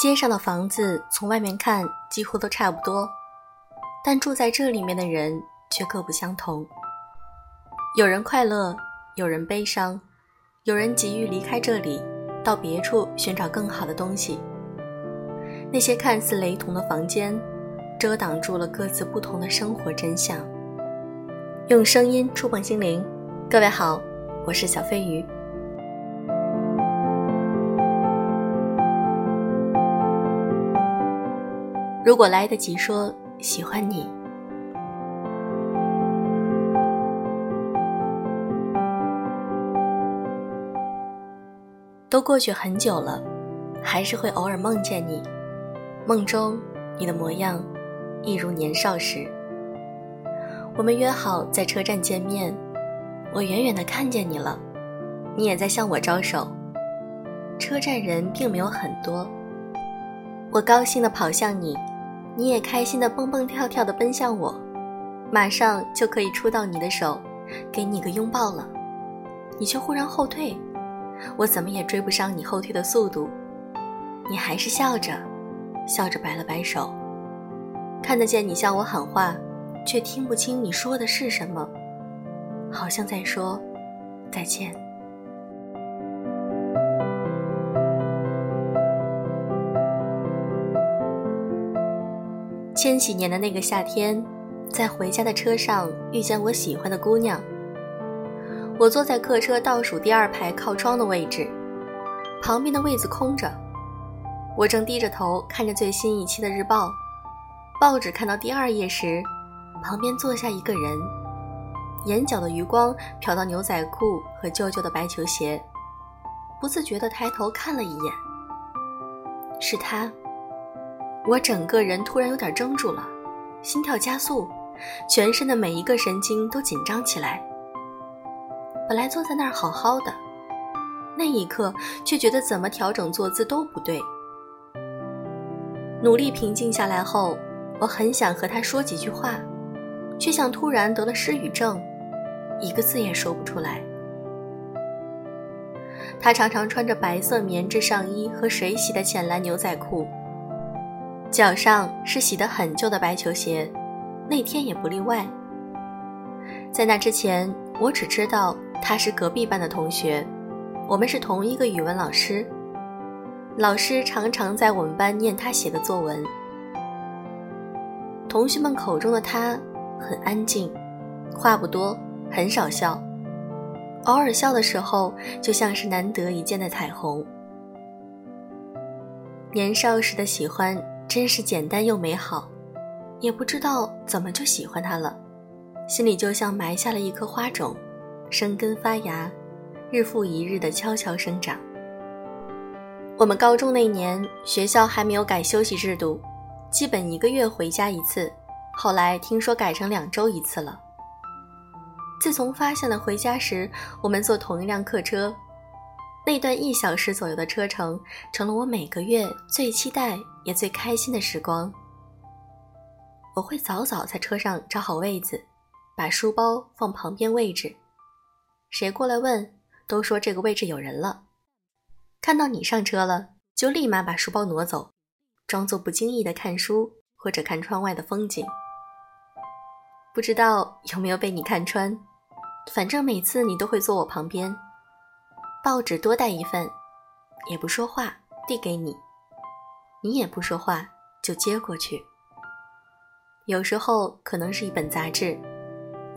街上的房子从外面看几乎都差不多，但住在这里面的人却各不相同。有人快乐，有人悲伤，有人急于离开这里，到别处寻找更好的东西。那些看似雷同的房间，遮挡住了各自不同的生活真相。用声音触碰心灵，各位好，我是小飞鱼。如果来得及说喜欢你，都过去很久了，还是会偶尔梦见你。梦中，你的模样，一如年少时。我们约好在车站见面，我远远的看见你了，你也在向我招手。车站人并没有很多，我高兴的跑向你。你也开心的蹦蹦跳跳的奔向我，马上就可以触到你的手，给你个拥抱了。你却忽然后退，我怎么也追不上你后退的速度。你还是笑着，笑着摆了摆手，看得见你向我喊话，却听不清你说的是什么，好像在说再见。千禧年的那个夏天，在回家的车上遇见我喜欢的姑娘。我坐在客车倒数第二排靠窗的位置，旁边的位子空着。我正低着头看着最新一期的日报，报纸看到第二页时，旁边坐下一个人，眼角的余光瞟到牛仔裤和旧旧的白球鞋，不自觉地抬头看了一眼，是他。我整个人突然有点怔住了，心跳加速，全身的每一个神经都紧张起来。本来坐在那儿好好的，那一刻却觉得怎么调整坐姿都不对。努力平静下来后，我很想和他说几句话，却像突然得了失语症，一个字也说不出来。他常常穿着白色棉质上衣和水洗的浅蓝牛仔裤。脚上是洗得很旧的白球鞋，那天也不例外。在那之前，我只知道他是隔壁班的同学，我们是同一个语文老师。老师常常在我们班念他写的作文。同学们口中的他很安静，话不多，很少笑，偶尔笑的时候就像是难得一见的彩虹。年少时的喜欢。真是简单又美好，也不知道怎么就喜欢他了，心里就像埋下了一颗花种，生根发芽，日复一日的悄悄生长。我们高中那年，学校还没有改休息制度，基本一个月回家一次，后来听说改成两周一次了。自从发现了回家时我们坐同一辆客车，那段一小时左右的车程，成了我每个月最期待。也最开心的时光，我会早早在车上找好位子，把书包放旁边位置。谁过来问，都说这个位置有人了。看到你上车了，就立马把书包挪走，装作不经意的看书或者看窗外的风景。不知道有没有被你看穿，反正每次你都会坐我旁边，报纸多带一份，也不说话，递给你。你也不说话，就接过去。有时候可能是一本杂志，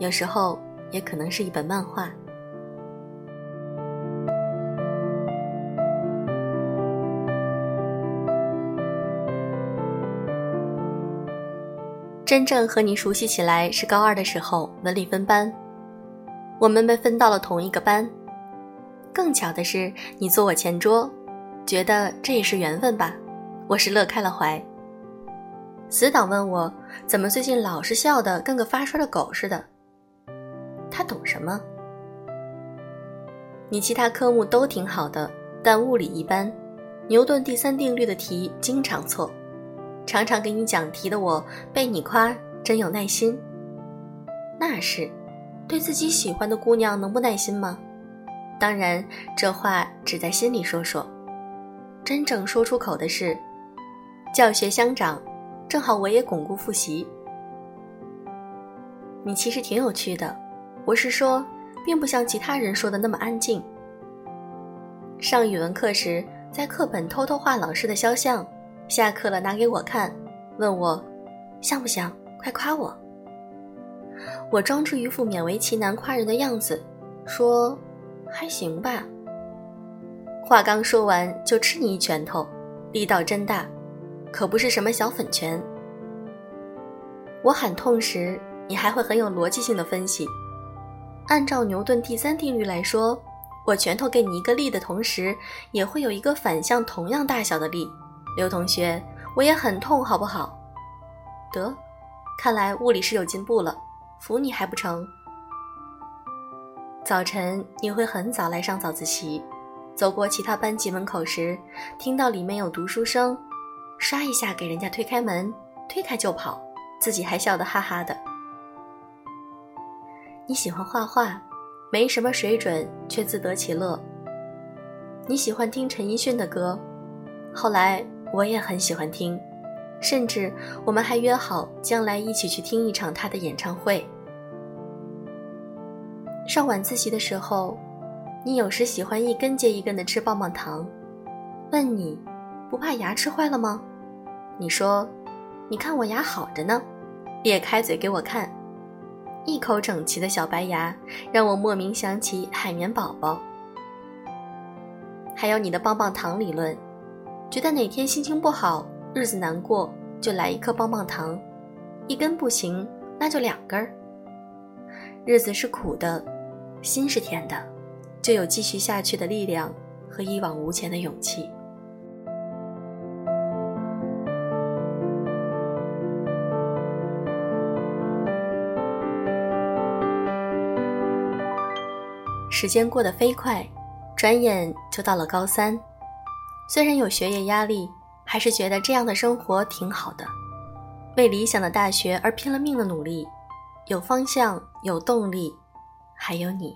有时候也可能是一本漫画。真正和你熟悉起来是高二的时候，文理分班，我们被分到了同一个班。更巧的是，你坐我前桌，觉得这也是缘分吧。我是乐开了怀。死党问我怎么最近老是笑的跟个发烧的狗似的。他懂什么？你其他科目都挺好的，但物理一般，牛顿第三定律的题经常错，常常给你讲题的我被你夸真有耐心。那是，对自己喜欢的姑娘能不耐心吗？当然，这话只在心里说说。真正说出口的是，教学相长，正好我也巩固复习。你其实挺有趣的，我是说，并不像其他人说的那么安静。上语文课时，在课本偷偷画老师的肖像，下课了拿给我看，问我像不像，快夸我。我装出一副勉为其难夸人的样子，说还行吧。话刚说完，就吃你一拳头，力道真大，可不是什么小粉拳。我喊痛时，你还会很有逻辑性的分析。按照牛顿第三定律来说，我拳头给你一个力的同时，也会有一个反向同样大小的力。刘同学，我也很痛，好不好？得，看来物理是有进步了，服你还不成？早晨你会很早来上早自习。走过其他班级门口时，听到里面有读书声，唰一下给人家推开门，推开就跑，自己还笑得哈哈的。你喜欢画画，没什么水准却自得其乐。你喜欢听陈奕迅的歌，后来我也很喜欢听，甚至我们还约好将来一起去听一场他的演唱会。上晚自习的时候。你有时喜欢一根接一根的吃棒棒糖，问你，不怕牙吃坏了吗？你说，你看我牙好着呢，裂开嘴给我看，一口整齐的小白牙，让我莫名想起海绵宝宝。还有你的棒棒糖理论，觉得哪天心情不好，日子难过，就来一颗棒棒糖，一根不行，那就两根儿。日子是苦的，心是甜的。就有继续下去的力量和一往无前的勇气。时间过得飞快，转眼就到了高三。虽然有学业压力，还是觉得这样的生活挺好的。为理想的大学而拼了命的努力，有方向，有动力，还有你。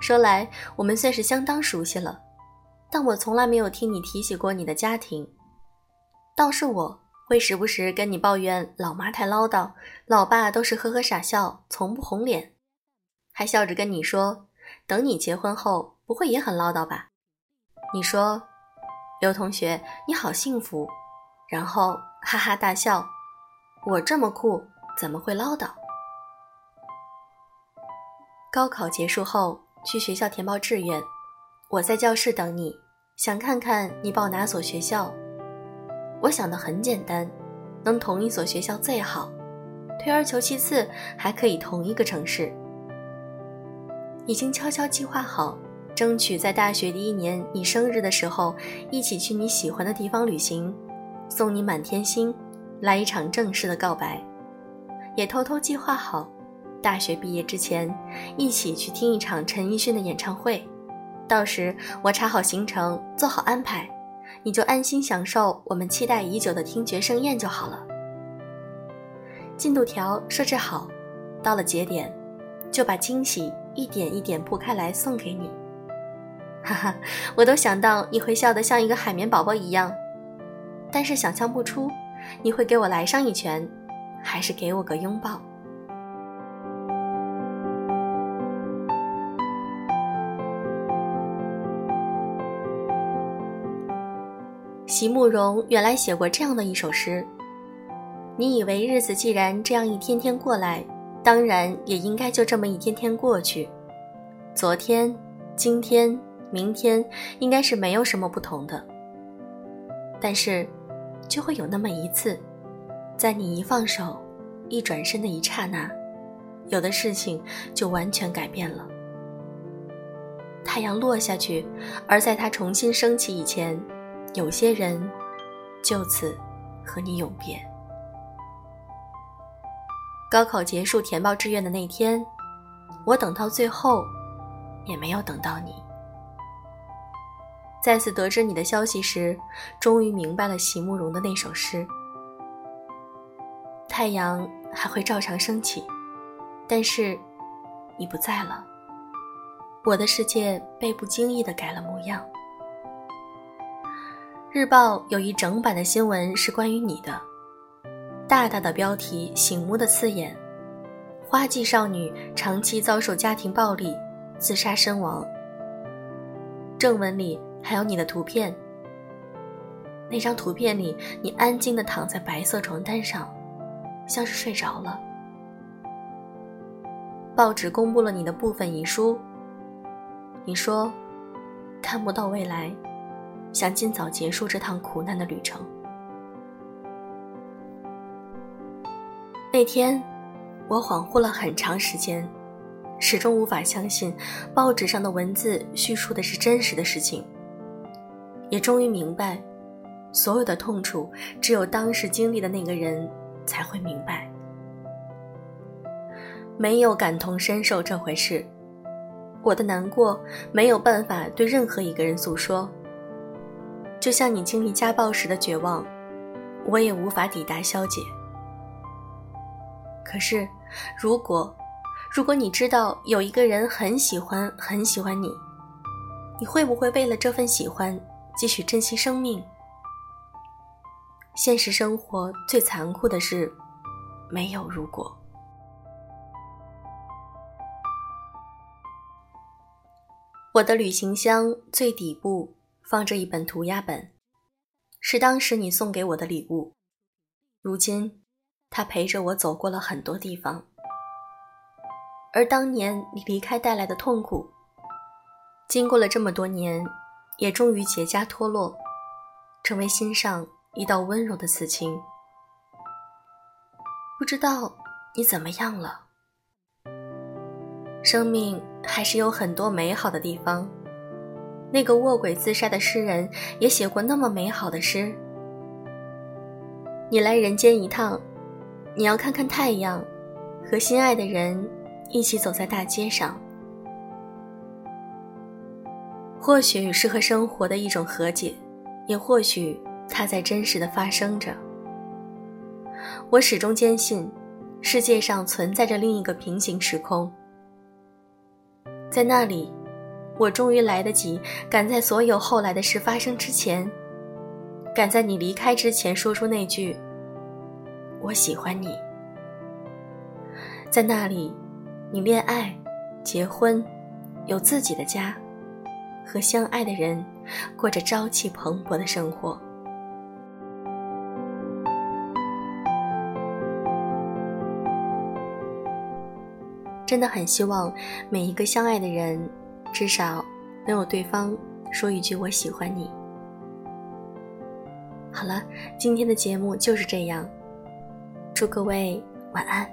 说来，我们算是相当熟悉了，但我从来没有听你提起过你的家庭。倒是我会时不时跟你抱怨老妈太唠叨，老爸都是呵呵傻笑，从不红脸，还笑着跟你说，等你结婚后不会也很唠叨吧？你说，刘同学你好幸福，然后哈哈大笑。我这么酷，怎么会唠叨？高考结束后。去学校填报志愿，我在教室等你，想看看你报哪所学校。我想的很简单，能同一所学校最好，退而求其次，还可以同一个城市。已经悄悄计划好，争取在大学第一年你生日的时候，一起去你喜欢的地方旅行，送你满天星，来一场正式的告白，也偷偷计划好。大学毕业之前，一起去听一场陈奕迅的演唱会。到时我查好行程，做好安排，你就安心享受我们期待已久的听觉盛宴就好了。进度条设置好，到了节点，就把惊喜一点一点铺开来送给你。哈哈，我都想到你会笑得像一个海绵宝宝一样，但是想象不出你会给我来上一拳，还是给我个拥抱。席慕容原来写过这样的一首诗：“你以为日子既然这样一天天过来，当然也应该就这么一天天过去。昨天、今天、明天应该是没有什么不同的。但是，就会有那么一次，在你一放手、一转身的一刹那，有的事情就完全改变了。太阳落下去，而在它重新升起以前。”有些人就此和你永别。高考结束填报志愿的那天，我等到最后，也没有等到你。再次得知你的消息时，终于明白了席慕容的那首诗：太阳还会照常升起，但是你不在了。我的世界被不经意的改了模样。日报有一整版的新闻是关于你的，大大的标题，醒目的刺眼，花季少女长期遭受家庭暴力，自杀身亡。正文里还有你的图片。那张图片里，你安静的躺在白色床单上，像是睡着了。报纸公布了你的部分遗书。你说，看不到未来，想尽早结束这趟苦难的旅程。那天，我恍惚了很长时间，始终无法相信报纸上的文字叙述的是真实的事情。也终于明白。所有的痛楚，只有当时经历的那个人才会明白。没有感同身受这回事，我的难过没有办法对任何一个人诉说。就像你经历家暴时的绝望，我也无法抵达消解。可是，如果，如果你知道有一个人很喜欢很喜欢你，你会不会为了这份喜欢继续珍惜生命？现实生活最残酷的是，没有如果。我的旅行箱最底部放着一本涂鸦本，是当时你送给我的礼物。如今，它陪着我走过了很多地方，而当年你离开带来的痛苦，经过了这么多年，也终于结痂脱落，成为心上。一道温柔的刺青，不知道你怎么样了。生命还是有很多美好的地方。那个卧轨自杀的诗人也写过那么美好的诗。你来人间一趟，你要看看太阳，和心爱的人一起走在大街上。或许是和生活的一种和解，也或许。它在真实的发生着。我始终坚信，世界上存在着另一个平行时空。在那里，我终于来得及，赶在所有后来的事发生之前，赶在你离开之前，说出那句“我喜欢你”。在那里，你恋爱、结婚，有自己的家，和相爱的人过着朝气蓬勃的生活。真的很希望每一个相爱的人，至少能有对方说一句“我喜欢你”。好了，今天的节目就是这样，祝各位晚安。